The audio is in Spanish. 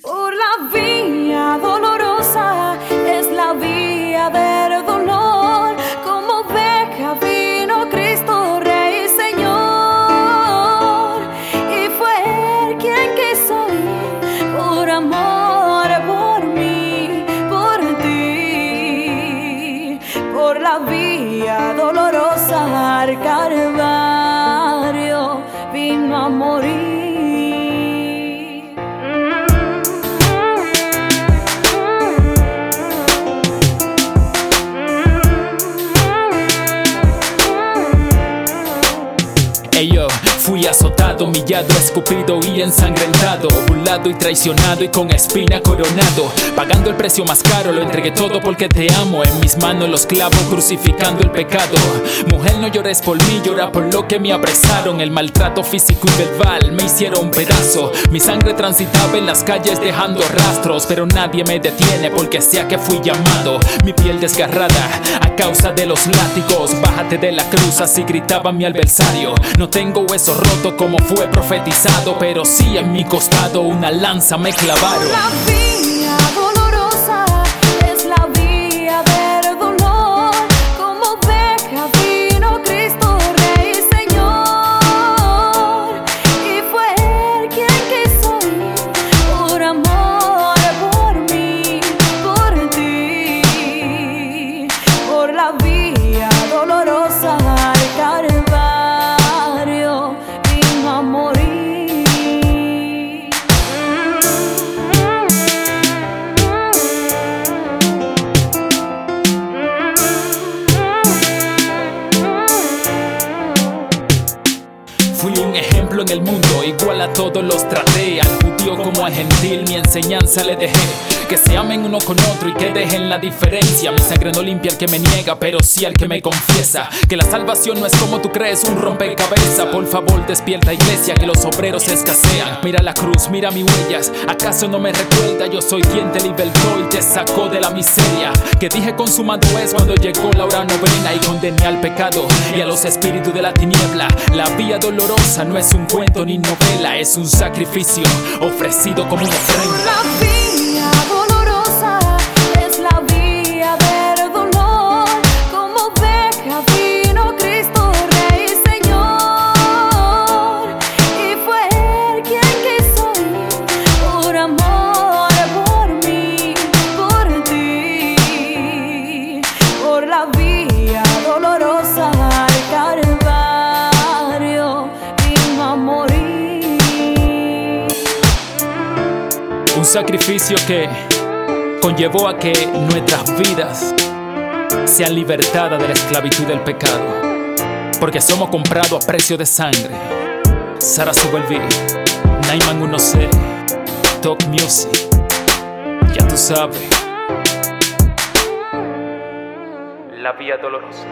Por la vía dolorosa es la vía del dolor. Como oveja vino Cristo, Rey Señor. Y fue Él quien quiso ir por amor por mí, por ti. Por la vía dolorosa al Calvario vino a morir. Ey yo, fui azotado, humillado, escupido y ensangrentado, burlado y traicionado y con espina coronado. Pagando el precio más caro, lo entregué todo porque te amo. En mis manos los clavos crucificando el pecado. Mujer, no llores por mí, llora por lo que me apresaron. El maltrato físico y verbal me hicieron pedazo. Mi sangre transitaba en las calles dejando rastros, pero nadie me detiene porque sea que fui llamado. Mi piel desgarrada a causa de los látigos. Bájate de la cruz, así gritaba mi adversario. No tengo hueso roto como fue profetizado, pero sí en mi costado una lanza me clavaron. En el mundo, igual a todos los traté. Al judío como al gentil, mi enseñanza le dejé. Que se amen uno con otro y que dejen la diferencia. Mi sangre no limpia al que me niega, pero sí al que me confiesa. Que la salvación no es como tú crees, un rompecabezas. Por favor, despierta iglesia, que los obreros escasean. Mira la cruz, mira mis huellas. ¿Acaso no me recuerda? Yo soy quien te libertó te sacó de la miseria. Que dije consumado es cuando llegó la hora novena y condené al pecado y a los espíritus de la tiniebla. La vía dolorosa no es un cuento ni novela, es un sacrificio ofrecido como ofrenda. La vía sacrificio que conllevó a que nuestras vidas sean libertadas de la esclavitud del pecado. Porque somos comprados a precio de sangre. Sara Subelvi, Naiman 1C, Talk Music. Ya tú sabes. La vía dolorosa.